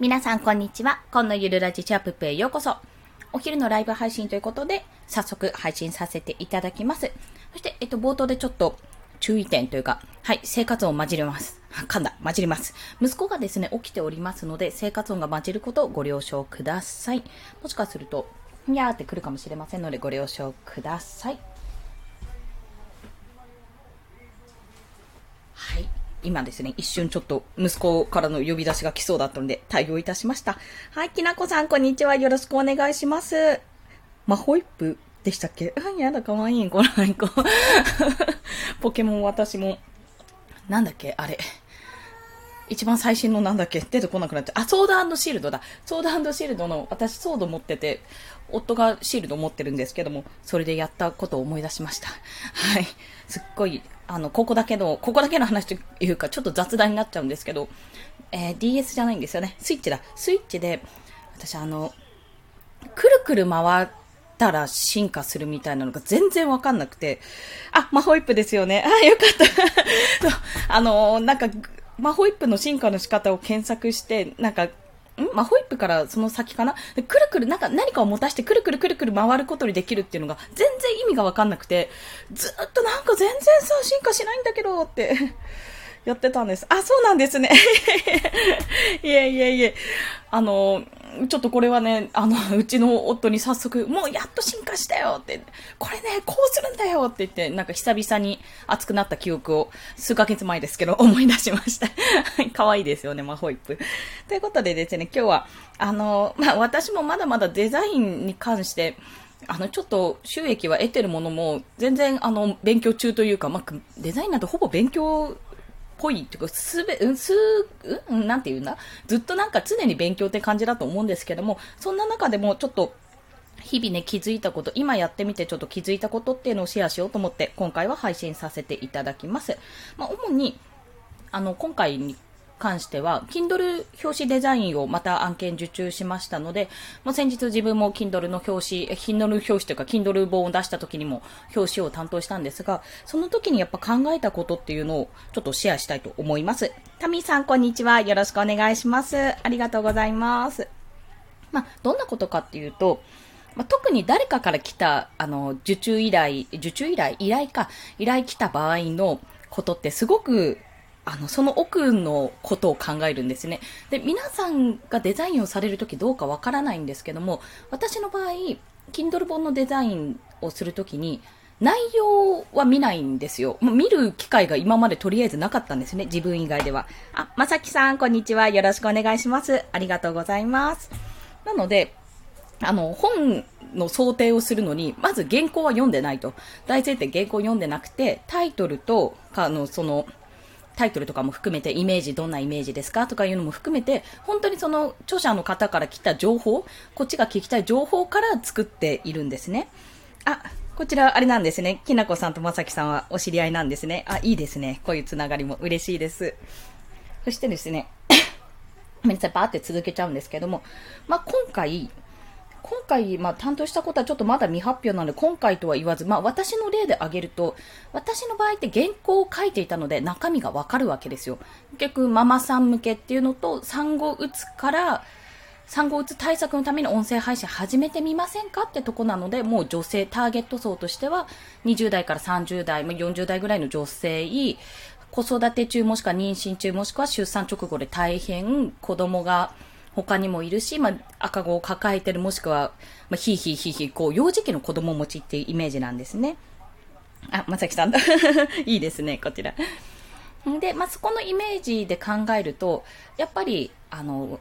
皆さんこんにちは。今のゆるラジチャップへようこそ。お昼のライブ配信ということで、早速配信させていただきます。そして、えっと、冒頭でちょっと注意点というか、はい、生活音混じります。噛んだ、混じります。息子がですね、起きておりますので、生活音が混じることをご了承ください。もしかすると、にゃーって来るかもしれませんので、ご了承ください。はい。今ですね、一瞬ちょっと息子からの呼び出しが来そうだったので対応いたしました。はい、きなこさん、こんにちは。よろしくお願いします。マホイップでしたっけ？うん、やだ、かわいい、この子。ポケモン私も、なんだっけあれ。一番最新のなんだっけ？出てこなくなっちゃう。あ、ソードシールドだ。ソードシールドの、私ソード持ってて、夫がシールド持ってるんですけども、それでやったことを思い出しました。はい。すっごい、あの、ここだけの、ここだけの話というか、ちょっと雑談になっちゃうんですけど、えー、DS じゃないんですよね。スイッチだ。スイッチで、私あの、くるくる回ったら進化するみたいなのが全然わかんなくて、あ、マホイップですよね。あ、よかった あの、なんか、マホイップの進化の仕方を検索して、なんか、ん？マホイップからその先かな？くるくる、なんか何かを持たしてくるくるくるくる回ることにできるっていうのが全然意味がわかんなくて、ずっとなんか全然さ、進化しないんだけどって。やってたんです。あ、そうなんですね。いえいえいえ。あの、ちょっとこれはね、あの、うちの夫に早速、もうやっと進化したよって、これね、こうするんだよって言って、なんか久々に熱くなった記憶を、数ヶ月前ですけど、思い出しました。可愛いですよね、マホイップ。ということでですね、今日は、あの、まあ、私もまだまだデザインに関して、あの、ちょっと収益は得てるものも、全然、あの、勉強中というか、まあ、デザインなんてほぼ勉強ぽいっていうか、すべ、うん、す、うん、なんて言うんだ？ずっとなんか常に勉強って感じだと思うんですけども、そんな中でもちょっと、日々ね、気づいたこと、今やってみてちょっと気づいたことっていうのをシェアしようと思って、今回は配信させていただきます。まあ、主に、あの、今回に関しては、Kindle 表紙デザインをまた案件受注しましたので、まあ、先日自分も Kindle の表紙、Kindle 表紙というか Kindle 本を出した時にも表紙を担当したんですが、その時にやっぱ考えたことっていうのをちょっとシェアしたいと思います。タミさん、こんにちは。よろしくお願いします。ありがとうございます。まあ、どんなことかっていうと、まあ、特に誰かから来た、あの、受注依頼、受注依頼依頼か、依頼来た場合のことってすごくあの、その奥のことを考えるんですね。で、皆さんがデザインをされるときどうかわからないんですけども、私の場合、Kindle 本のデザインをするときに、内容は見ないんですよ。もう見る機会が今までとりあえずなかったんですね。自分以外では。あ、まさきさん、こんにちは。よろしくお願いします。ありがとうございます。なので、あの、本の想定をするのに、まず原稿は読んでないと。大前提原稿読んでなくて、タイトルと、あの、その、タイトルとかも含めてイメージどんなイメージですかとかいうのも含めて本当にその著者の方から来た情報こっちが聞きたい情報から作っているんですね。あこちらあれなんですね。きなこさんとまさきさんはお知り合いなんですね。あいいですね。こういうつながりも嬉しいです。そしてですね ごめんなさい、バーって続けちゃうんですけども、まあ、今回、今回、まあ、担当したことはちょっとまだ未発表なので、今回とは言わず、まあ、私の例で挙げると、私の場合って原稿を書いていたので、中身がわかるわけですよ。結局、ママさん向けっていうのと、産後うつから、産後うつ対策のために音声配信始めてみませんかってとこなので、もう女性、ターゲット層としては、20代から30代、40代ぐらいの女性、子育て中もしくは妊娠中もしくは出産直後で大変子供が他にもいるし、まあ、赤子を抱えてる、もしくは、まあ、ひいひいひいひい、こう、幼児期の子供持ちっていうイメージなんですね。あ、まさきさんだ。いいですね、こちら。で、まあ、そこのイメージで考えると、やっぱり、あの、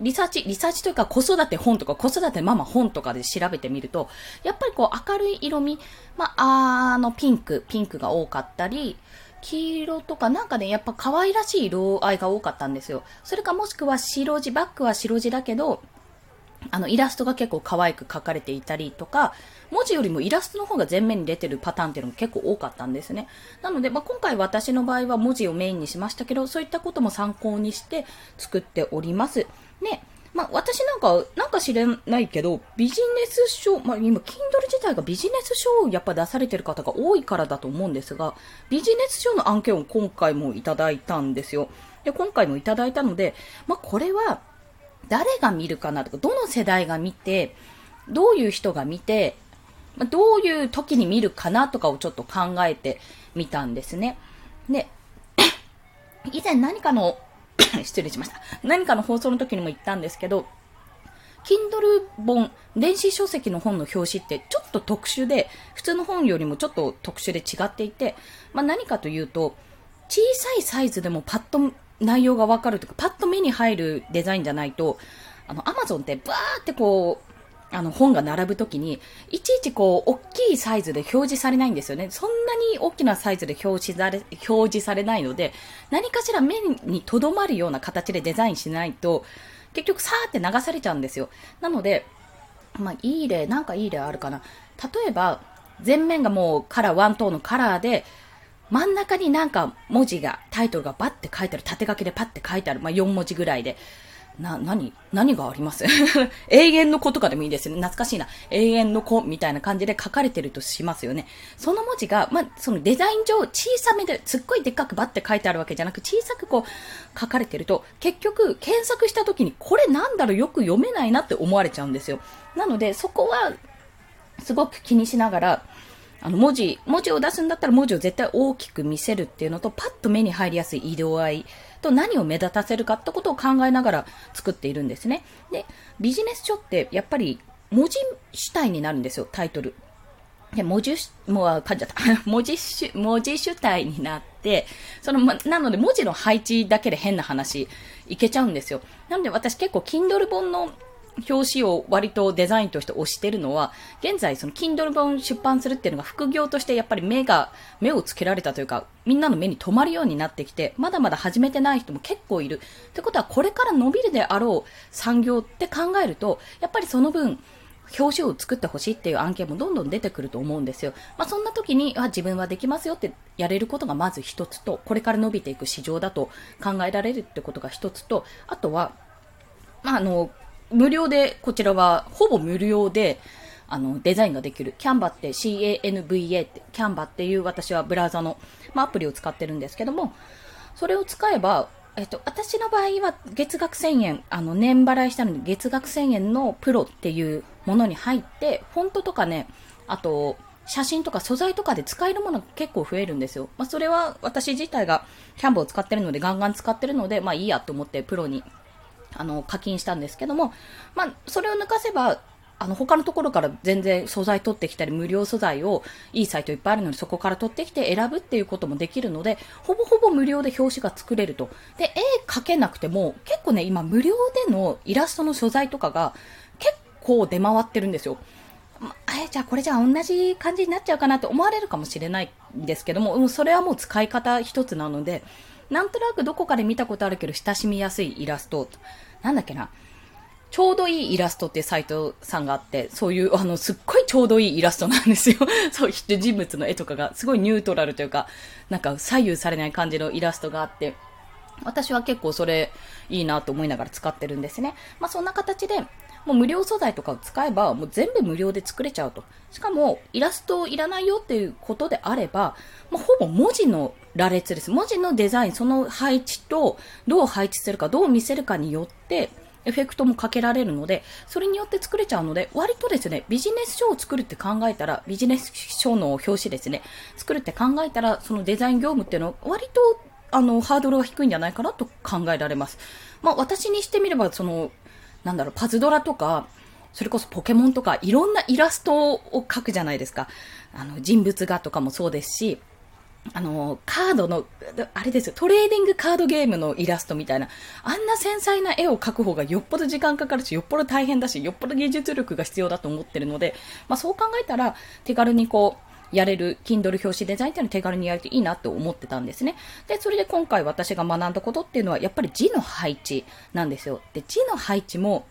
リサーチ、リサーチというか子育て本とか子育てママ本とかで調べてみると、やっぱりこう明るい色味、まあ、あのピンク、ピンクが多かったり、黄色とかなんかね、やっぱ可愛らしい色合いが多かったんですよ。それかもしくは白地、バックは白地だけど、あの、イラストが結構可愛く描かれていたりとか、文字よりもイラストの方が前面に出てるパターンっていうのも結構多かったんですね。なので、まあ、今回私の場合は文字をメインにしましたけど、そういったことも参考にして作っております。ね、まあ、私なんか、なんか知れないけど、ビジネス書、まあ、今、Kindle 自体がビジネス書をやっぱ出されてる方が多いからだと思うんですが、ビジネス書の案件を今回もいただいたんですよ。で、今回もいただいたので、まあ、これは、誰が見るかなとか、どの世代が見て、どういう人が見てま、どういう時に見るかなとかをちょっと考えてみたんですね。で、以前何かの 失礼しました。何かの放送の時にも言ったんですけど、Kindle 本、電子書籍の本の表紙ってちょっと特殊で、普通の本よりもちょっと特殊で違っていて、まあ、何かというと、小さいサイズでもパッと内容がわかるというか、パッと目に入るデザインじゃないと、あの、アマゾンってバーってこう、あの本が並ぶときに、いちいちこう、大きいサイズで表示されないんですよね。そんなに大きなサイズで表示され、表示されないので、何かしら目に留まるような形でデザインしないと、結局さーって流されちゃうんですよ。なので、まあ、いい例、なんかいい例あるかな。例えば、前面がもうカラー、ワントーンのカラーで、真ん中になんか文字が、タイトルがバッて書いてある、縦書きでパッて書いてある、まあ、4文字ぐらいで。な、何何があります？永遠の子とかでもいいですよね。懐かしいな。永遠の子みたいな感じで書かれてるとしますよね。その文字が、まあ、そのデザイン上小さめで、すっごいでっかくバッて書いてあるわけじゃなく、小さくこう書かれてると、結局検索した時にこれなんだろう？よく読めないなって思われちゃうんですよ。なので、そこは、すごく気にしながら、あの、文字、文字を出すんだったら文字を絶対大きく見せるっていうのと、パッと目に入りやすい色合いと何を目立たせるかってことを考えながら作っているんですね。で、ビジネス書ってやっぱり文字主体になるんですよ、タイトル。で、文字、もう、噛んじゃった。文字主、文字主体になって、その、ま、なので文字の配置だけで変な話、いけちゃうんですよ。なので私結構 Kindle 本の表紙を割とデザインとして推してるのは、現在その Kindle 本出版するっていうのが副業としてやっぱり目が、目をつけられたというか、みんなの目に留まるようになってきて、まだまだ始めてない人も結構いる。ってことはこれから伸びるであろう産業って考えると、やっぱりその分、表紙を作ってほしいっていう案件もどんどん出てくると思うんですよ。まあ、そんな時に、あ、自分はできますよってやれることがまず一つと、これから伸びていく市場だと考えられるってことが一つと、あとは、まあ、あの、無料で、こちらはほぼ無料で、あの、デザインができる。キャンバって CANVA って、キャンバっていう私はブラウザの、まあ、アプリを使ってるんですけども、それを使えば、えっと、私の場合は月額1000円、あの、年払いしたのに月額1000円のプロっていうものに入って、フォントとかね、あと、写真とか素材とかで使えるものが結構増えるんですよ。まあ、それは私自体がキャンバを使ってるので、ガンガン使ってるので、まあいいやと思ってプロにあの、課金したんですけども、まあ、それを抜かせば、あの、他のところから全然素材取ってきたり、無料素材をいいサイトいっぱいあるので、そこから取ってきて選ぶっていうこともできるので、ほぼほぼ無料で表紙が作れると。で、絵描けなくても、結構ね、今無料でのイラストの素材とかが結構出回ってるんですよ。まえ、じゃあこれじゃあ同じ感じになっちゃうかなって思われるかもしれないんですけども、それはもう使い方一つなので、なんとなくどこかで見たことあるけど親しみやすいイラストなんだっけな、ちょうどいいイラストってサイトさんがあって、そういう、あの、すっごいちょうどいいイラストなんですよ。そういう人物の絵とかが、すごいニュートラルというか、なんか左右されない感じのイラストがあって、私は結構それいいなと思いながら使ってるんですね。まあそんな形で、もう無料素材とかを使えば、もう全部無料で作れちゃうと。しかも、イラストいらないよっていうことであれば、もうほぼ文字の羅列です。文字のデザイン、その配置と、どう配置するか、どう見せるかによって、エフェクトもかけられるので、それによって作れちゃうので、割とですね、ビジネス書を作るって考えたら、ビジネス書の表紙ですね、作るって考えたら、そのデザイン業務っていうのは割と、あの、ハードルは低いんじゃないかなと考えられます。まあ、私にしてみれば、その、なんだろう、パズドラとか、それこそポケモンとか、いろんなイラストを描くじゃないですか。あの、人物画とかもそうですし、あの、カードの、あれですよ、トレーディングカードゲームのイラストみたいな、あんな繊細な絵を描く方がよっぽど時間かかるし、よっぽど大変だし、よっぽど技術力が必要だと思ってるので、まあそう考えたら、手軽にこう、やれる Kindle 表紙デザインっていうのを手軽にやるといいなと思ってたんですね。で、それで今回私が学んだことっていうのは、やっぱり字の配置なんですよ。で、字の配置も、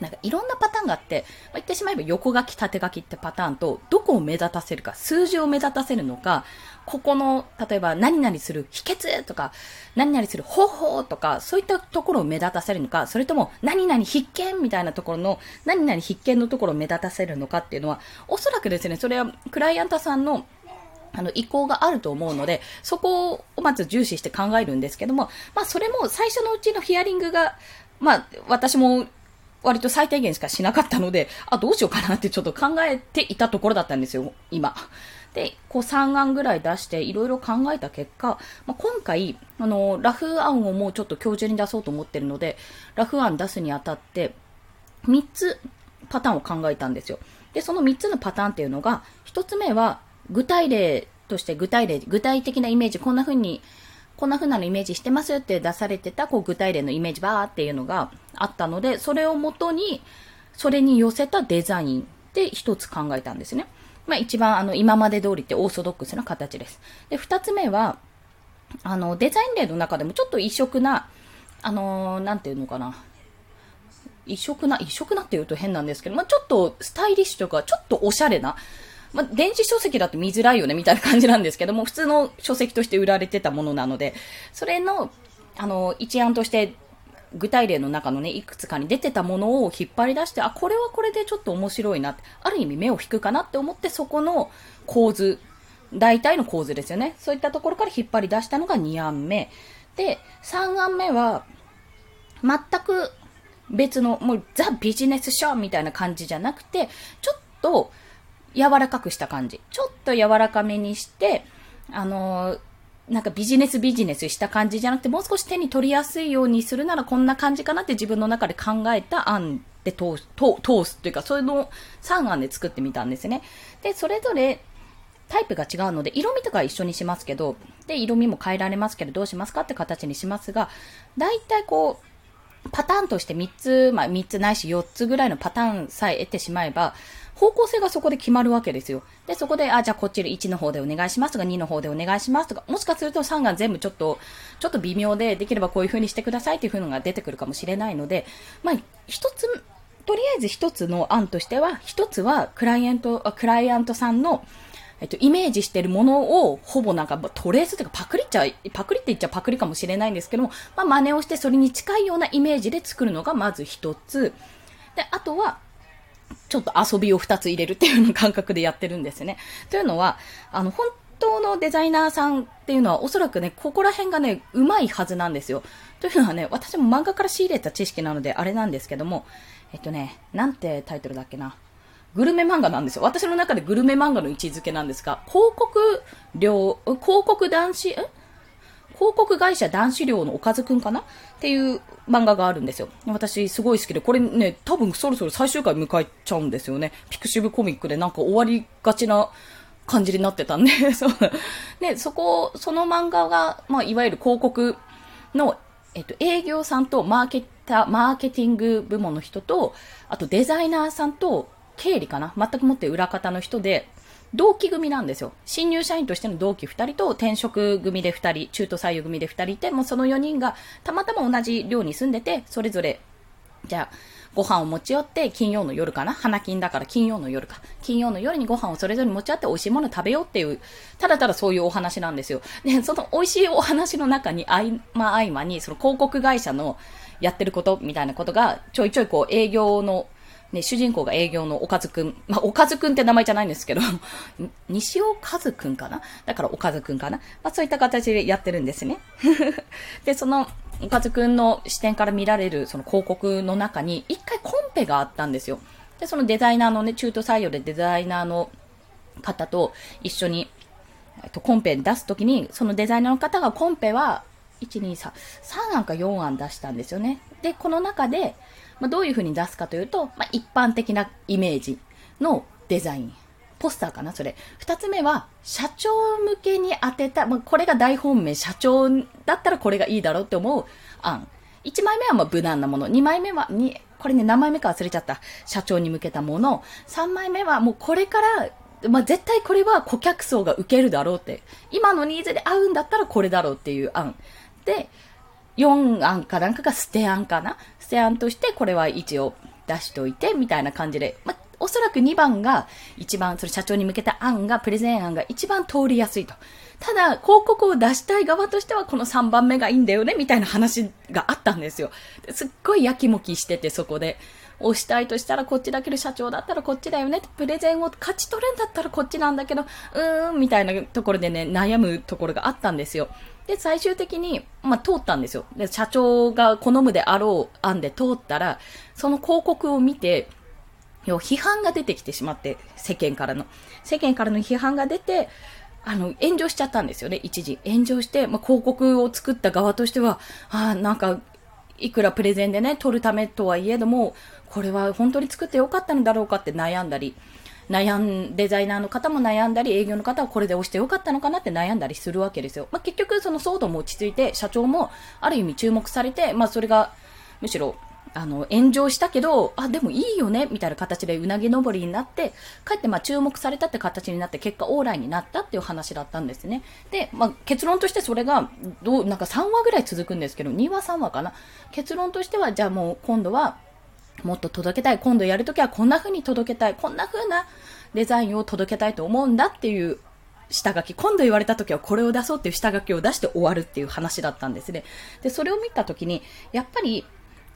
なんかいろんなパターンがあって、まあ、言ってしまえば横書き、縦書きってパターンと、どこを目立たせるか、数字を目立たせるのか、ここの、例えば何々する秘訣とか、何々する方法とか、そういったところを目立たせるのか、それとも何々必見みたいなところの、何々必見のところを目立たせるのかっていうのは、おそらくですね、それはクライアントさんのあの、意向があると思うので、そこをまず重視して考えるんですけども、まあ、それも最初のうちのヒアリングが、まあ、私も割と最低限しかしなかったので、あ、どうしようかなってちょっと考えていたところだったんですよ、今。で、こう3案ぐらい出していろいろ考えた結果、まあ、今回、あの、ラフ案をもうちょっと今日中に出そうと思ってるので、ラフ案出すにあたって、3つパターンを考えたんですよ。で、その3つのパターンっていうのが、1つ目は、具体例として具体例、具体的なイメージ、こんな風に、こんな風なのイメージしてますって出されてた、こう具体例のイメージバーっていうのがあったので、それをもとに、それに寄せたデザインで一つ考えたんですね。まあ一番あの今まで通りってオーソドックスな形です。で、二つ目は、あのデザイン例の中でもちょっと異色な、あのー、なんていうのかな。異色な、異色なって言うと変なんですけど、まあちょっとスタイリッシュとか、ちょっとおしゃれな、まあ、電子書籍だと見づらいよね、みたいな感じなんですけども、普通の書籍として売られてたものなので、それの、あの、一案として具体例の中のね、いくつかに出てたものを引っ張り出して、あ、これはこれでちょっと面白いなって、ある意味目を引くかなって思って、そこの構図、大体の構図ですよね。そういったところから引っ張り出したのが2案目。で、3案目は、全く別の、もうザ・ビジネスショーみたいな感じじゃなくて、ちょっと柔らかくした感じ。ちょっと柔らかめにして、あのーなんかビジネスビジネスした感じじゃなくて、もう少し手に取りやすいようにするならこんな感じかなって自分の中で考えた案で通す、通すというか、そういうの3案で作ってみたんですね。で、それぞれタイプが違うので、色味とか一緒にしますけど、で、色味も変えられますけど、どうしますかって形にしますが、大体こう、パターンとして3つ、まあ3つないし4つぐらいのパターンさえ得てしまえば、方向性がそこで決まるわけですよ。で、そこで、あ、じゃあこっちで1の方でお願いしますとか、2の方でお願いしますとか、もしかすると3が全部ちょっと、ちょっと微妙で、できればこういう風にしてくださいっていう風のが出てくるかもしれないので、まあ、一つ、とりあえず一つの案としては、一つはクライアント、クライアントさんの、えっと、イメージしてるものを、ほぼなんか、トレースというか、パクリっちゃ、パクリって言っちゃパクリかもしれないんですけども、まあ、真似をしてそれに近いようなイメージで作るのがまず一つ。で、あとは、ちょっと遊びを2つ入れるっていうような感覚でやってるんですね。というのは、あの、本当のデザイナーさんっていうのはおそらくね、ここら辺がね、うまいはずなんですよ。というのはね、私も漫画から仕入れた知識なのであれなんですけども、えっとね、なんてタイトルだっけな。グルメ漫画なんですよ。私の中でグルメ漫画の位置づけなんですが、広告料、広告男子、え広告会社男子寮のおかずくんかな？っていう漫画があるんですよ。私すごい好きで、これね、多分そろそろ最終回迎えちゃうんですよね。ピクシブコミックでなんか終わりがちな感じになってたんで、そう。ね、そこ、その漫画が、まあ、いわゆる広告の、えっと、営業さんとマーケター、マーケティング部門の人と、あとデザイナーさんと、経理かな？全くもって裏方の人で、同期組なんですよ。新入社員としての同期2人と転職組で2人、中途採用組で2人いて、もうその4人がたまたま同じ寮に住んでて、それぞれ、じゃあ、ご飯を持ち寄って、金曜の夜かな？花金だから金曜の夜か。金曜の夜にご飯をそれぞれ持ち寄って美味しいもの食べようっていう、ただただそういうお話なんですよ。で、その美味しいお話の中に合間合間に、その広告会社のやってることみたいなことが、ちょいちょいこう営業のね、主人公が営業のおかずくん。まあ、おかずくんって名前じゃないんですけど、西尾かずくんかな？だからおかずくんかな？まあ、そういった形でやってるんですね。で、その、おかずくんの視点から見られるその広告の中に、一回コンペがあったんですよ。で、そのデザイナーのね、中途採用でデザイナーの方と一緒に、えっと、コンペ出すときに、そのデザイナーの方がコンペは、1、2、3、3案か4案出したんですよね。で、この中で、まあ、どういう風に出すかというと、まあ、一般的なイメージのデザイン。ポスターかなそれ。二つ目は、社長向けに当てた、まあ、これが大本命、社長だったらこれがいいだろうって思う案。一枚目はま無難なもの。二枚目は、に、これね、何枚目か忘れちゃった。社長に向けたもの。三枚目はもうこれから、まあ、絶対これは顧客層が受けるだろうって。今のニーズで合うんだったらこれだろうっていう案。で、4案かなんかが捨て案かな捨て案としてこれは一応出しといて、みたいな感じで、まおそらく2番が一番、それ社長に向けた案が、プレゼン案が一番通りやすいと。ただ、広告を出したい側としてはこの3番目がいいんだよね、みたいな話があったんですよ。すっごいやきもきしてて、そこで。押したいとしたらこっちだけど社長だったらこっちだよね。プレゼンを勝ち取るんだったらこっちなんだけど、うーん、みたいなところでね、悩むところがあったんですよ。で、最終的に、まあ、通ったんですよ。で、社長が好むであろう案で通ったら、その広告を見て、要批判が出てきてしまって、世間からの。世間からの批判が出て、あの、炎上しちゃったんですよね、一時。炎上して、まあ、広告を作った側としては、ああ、なんか、いくらプレゼンでね、取るためとはいえども、これは本当に作ってよかったのだろうかって悩んだり、悩ん、デザイナーの方も悩んだり、営業の方はこれで押してよかったのかなって悩んだりするわけですよ。まあ、結局その騒動も落ち着いて、社長もある意味注目されて、まあ、それが、むしろあの、炎上したけど、あ、でもいいよね、みたいな形でうなぎ登りになって、かえってま注目されたって形になって、結果オーライになったっていう話だったんですね。で、まあ結論としてそれが、どう、なんか3話ぐらい続くんですけど、2話3話かな。結論としては、じゃあもう今度は、もっと届けたい。今度やるときはこんな風に届けたい。こんな風なデザインを届けたいと思うんだっていう下書き、今度言われた時はこれを出そうっていう下書きを出して終わるっていう話だったんですね。で、それを見た時に、やっぱり、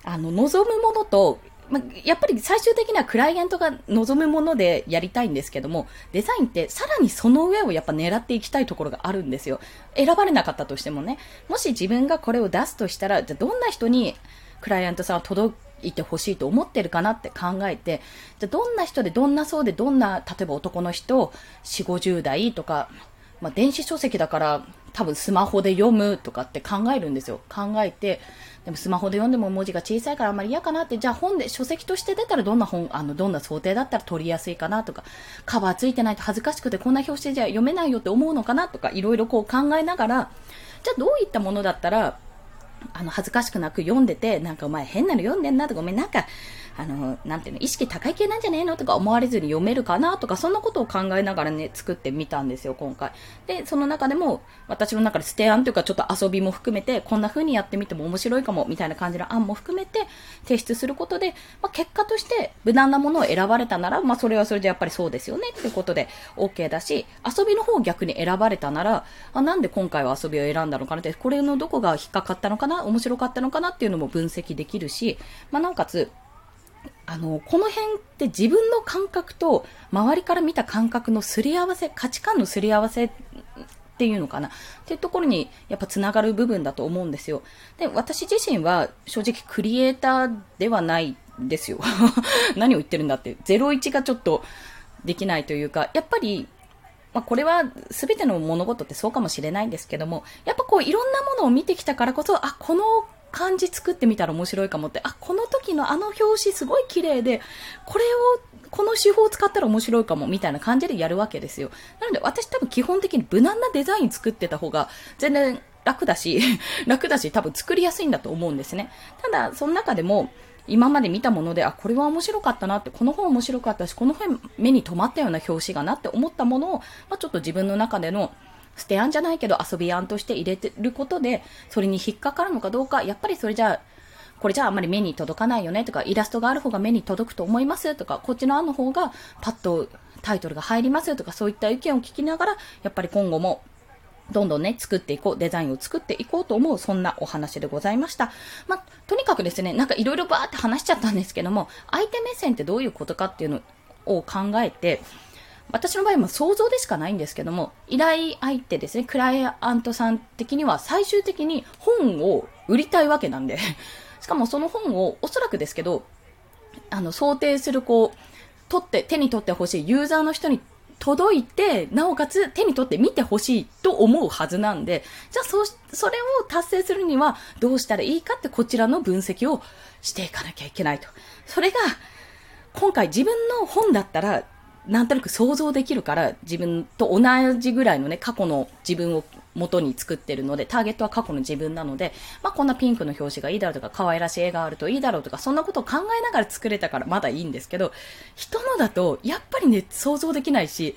あの、望むものと、まやっぱり最終的にはクライアントが望むものでやりたいんですけども、デザインってさらにその上をやっぱ狙っていきたいところがあるんですよ。選ばれなかったとしてもね。もし自分がこれを出すとしたら、じゃどんな人にクライアントさんは届いてほしいと思ってるかなって考えて、じゃどんな人でどんな層でどんな、例えば男の人、4、50代とか、まあ、電子書籍だから多分スマホで読むとかって考えるんですよ。考えて、でもスマホで読んでも文字が小さいからあんまり嫌かなって、じゃあ本で、書籍として出たらどんな本、あの、どんな想定だったら取りやすいかなとか、カバーついてないと恥ずかしくてこんな表紙じゃ読めないよって思うのかなとか、いろいろこう考えながら、じゃあどういったものだったら、あの、恥ずかしくなく読んでて、なんかお前変なの読んでんなとか、ごめん、なんか、あの、なんていうの、意識高い系なんじゃねえのとか思われずに読めるかなとか、そんなことを考えながらね、作ってみたんですよ、今回。で、その中でも、私の中でステアンというか、ちょっと遊びも含めて、こんな風にやってみても面白いかも、みたいな感じの案も含めて、提出することで、まあ、結果として、無難なものを選ばれたなら、まあ、それはそれでやっぱりそうですよね、っていうことで、OK だし、遊びの方を逆に選ばれたなら、あ、なんで今回は遊びを選んだのかなって、これのどこが引っかかったのかな、面白かったのかなっていうのも分析できるし、まあ、なおかつ、あの、この辺って自分の感覚と周りから見た感覚のすり合わせ、価値観のすり合わせっていうのかなっていうところにやっぱつながる部分だと思うんですよ。で、私自身は正直クリエイターではないですよ。何を言ってるんだって。01がちょっとできないというか、やっぱりまあ、これは全ての物事ってそうかもしれないんですけども、やっぱこういろんなものを見てきたからこそ、あ、この漢字作ってみたら面白いかもって、あ、この時のあの表紙すごい綺麗で、これを、この手法を使ったら面白いかも、みたいな感じでやるわけですよ。なので私多分基本的に無難なデザイン作ってた方が、全然楽だし、楽だし、多分作りやすいんだと思うんですね。ただ、その中でも、今まで見たもので、あ、これは面白かったなって、この本面白かったし、この本目に留まったような表紙がなって思ったものを、まあ、ちょっと自分の中での捨て案じゃないけど遊び案として入れてることで、それに引っかかるのかどうか、やっぱりそれじゃあ、これじゃああまり目に届かないよねとか、イラストがある方が目に届くと思いますとか、こっちの案の方がパッとタイトルが入りますとか、そういった意見を聞きながら、やっぱり今後もどんどんね、作っていこう、デザインを作っていこうと思う、そんなお話でございました。まあ、とにかくですね、なんかいろいろバーって話しちゃったんですけども、相手目線ってどういうことかっていうのを考えて、私の場合は想像でしかないんですけども、依頼相手ですね、クライアントさん的には最終的に本を売りたいわけなんで、しかもその本をおそらくですけど、あの、想定するこう、取って、手に取ってほしいユーザーの人に届いて、なおかつ手に取って見てほしいと思うはずなんで、じゃあそ、それを達成するにはどうしたらいいかってこちらの分析をしていかなきゃいけないと。それが、今回自分の本だったらなんとなく想像できるから、自分と同じぐらいのね、過去の自分を元に作ってるので、ターゲットは過去の自分なので、まあこんなピンクの表紙がいいだろうとか、可愛らしい絵があるといいだろうとか、そんなことを考えながら作れたからまだいいんですけど、人のだと、やっぱりね、想像できないし、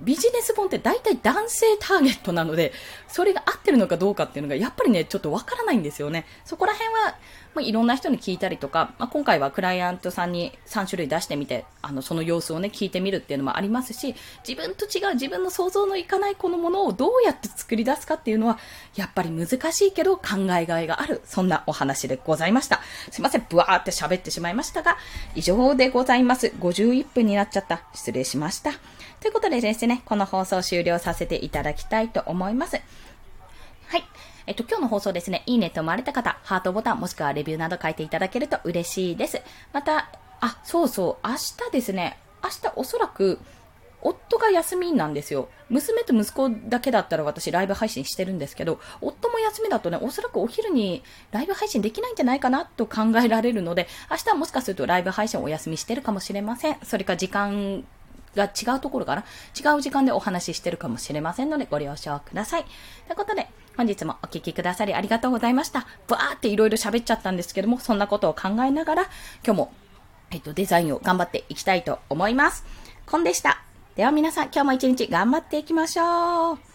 ビジネス本って大体男性ターゲットなので、それが合ってるのかどうかっていうのがやっぱりね、ちょっとわからないんですよね。そこら辺は、まあ、いろんな人に聞いたりとか、まあ、今回はクライアントさんに3種類出してみて、あの、その様子をね、聞いてみるっていうのもありますし、自分と違う自分の想像のいかないこのものをどうやって作り出すかっていうのは、やっぱり難しいけど考えがいがある、そんなお話でございました。すいません、ブワーって喋ってしまいましたが、以上でございます。51分になっちゃった。失礼しました。ということでですね、この放送終了させていただきたいと思います。はい。えっと、今日の放送ですね、いいねと思われた方、ハートボタンもしくはレビューなど書いていただけると嬉しいです。また、あ、そうそう、明日ですね、明日おそらく、夫が休みなんですよ。娘と息子だけだったら私ライブ配信してるんですけど、夫も休みだとね、おそらくお昼にライブ配信できないんじゃないかなと考えられるので、明日はもしかするとライブ配信お休みしてるかもしれません。それか時間が違うところかな？違う時間でお話ししてるかもしれませんのでご了承ください。ということで、本日もお聴きくださりありがとうございました。バーっていろいろ喋っちゃったんですけども、そんなことを考えながら、今日も、えっと、デザインを頑張っていきたいと思います。コンでした。では皆さん、今日も一日頑張っていきましょう。